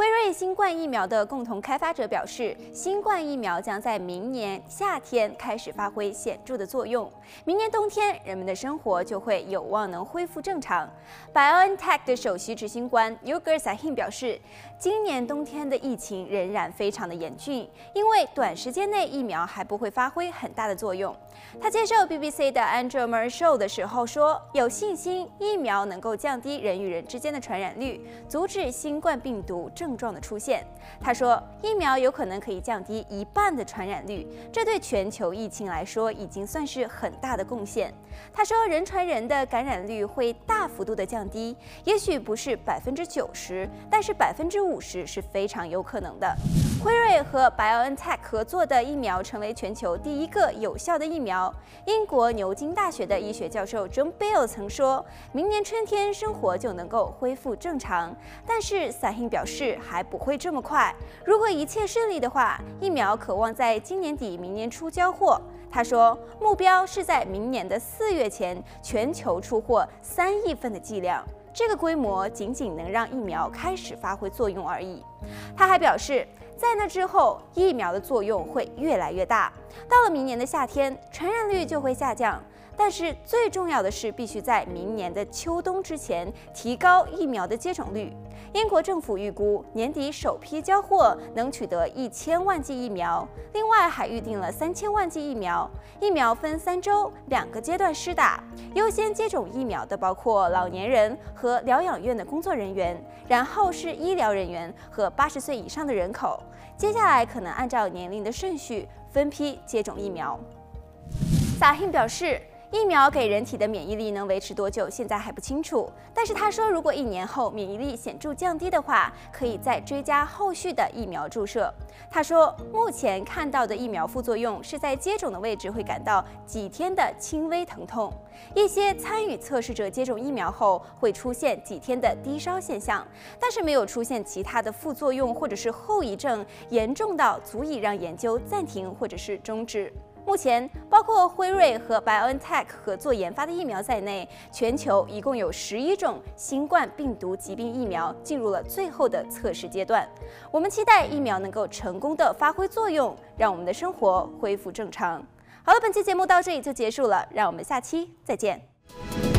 辉瑞新冠疫苗的共同开发者表示，新冠疫苗将在明年夏天开始发挥显著的作用，明年冬天人们的生活就会有望能恢复正常。BioNTech 的首席执行官 Yugur Sahin 表示，今年冬天的疫情仍然非常的严峻，因为短时间内疫苗还不会发挥很大的作用。他接受 BBC 的 Andrew Murray Show 的时候说，有信心疫苗能够降低人与人之间的传染率，阻止新冠病毒正症状的出现。他说，疫苗有可能可以降低一半的传染率，这对全球疫情来说已经算是很大的贡献。他说，人传人的感染率会大幅度的降低，也许不是百分之九十，但是百分之五十是非常有可能的。辉瑞和 BioNTech 合作的疫苗成为全球第一个有效的疫苗。英国牛津大学的医学教授 John Bell 曾说，明年春天生活就能够恢复正常，但是 Sahin 表示还不会这么快。如果一切顺利的话，疫苗可望在今年底、明年初交货。他说，目标是在明年的四月前全球出货三亿份的剂量，这个规模仅仅能让疫苗开始发挥作用而已。他还表示，在那之后，疫苗的作用会越来越大。到了明年的夏天，传染率就会下降。但是最重要的是，必须在明年的秋冬之前提高疫苗的接种率。英国政府预估年底首批交货能取得一千万剂疫苗，另外还预定了三千万剂疫苗。疫苗分三周两个阶段施打，优先接种疫苗的包括老年人和疗养院的工作人员，然后是医疗人员和八十岁以上的人口。接下来可能按照年龄的顺序分批接种疫苗。萨辛表示，疫苗给人体的免疫力能维持多久，现在还不清楚。但是他说，如果一年后免疫力显著降低的话，可以再追加后续的疫苗注射。他说，目前看到的疫苗副作用是在接种的位置会感到几天的轻微疼痛，一些参与测试者接种疫苗后会出现几天的低烧现象，但是没有出现其他的副作用或者是后遗症严重到足以让研究暂停或者是终止。目前，包括辉瑞和 BioNTech 合作研发的疫苗在内，全球一共有十一种新冠病毒疾病疫苗进入了最后的测试阶段。我们期待疫苗能够成功的发挥作用，让我们的生活恢复正常。好了，本期节目到这里就结束了，让我们下期再见。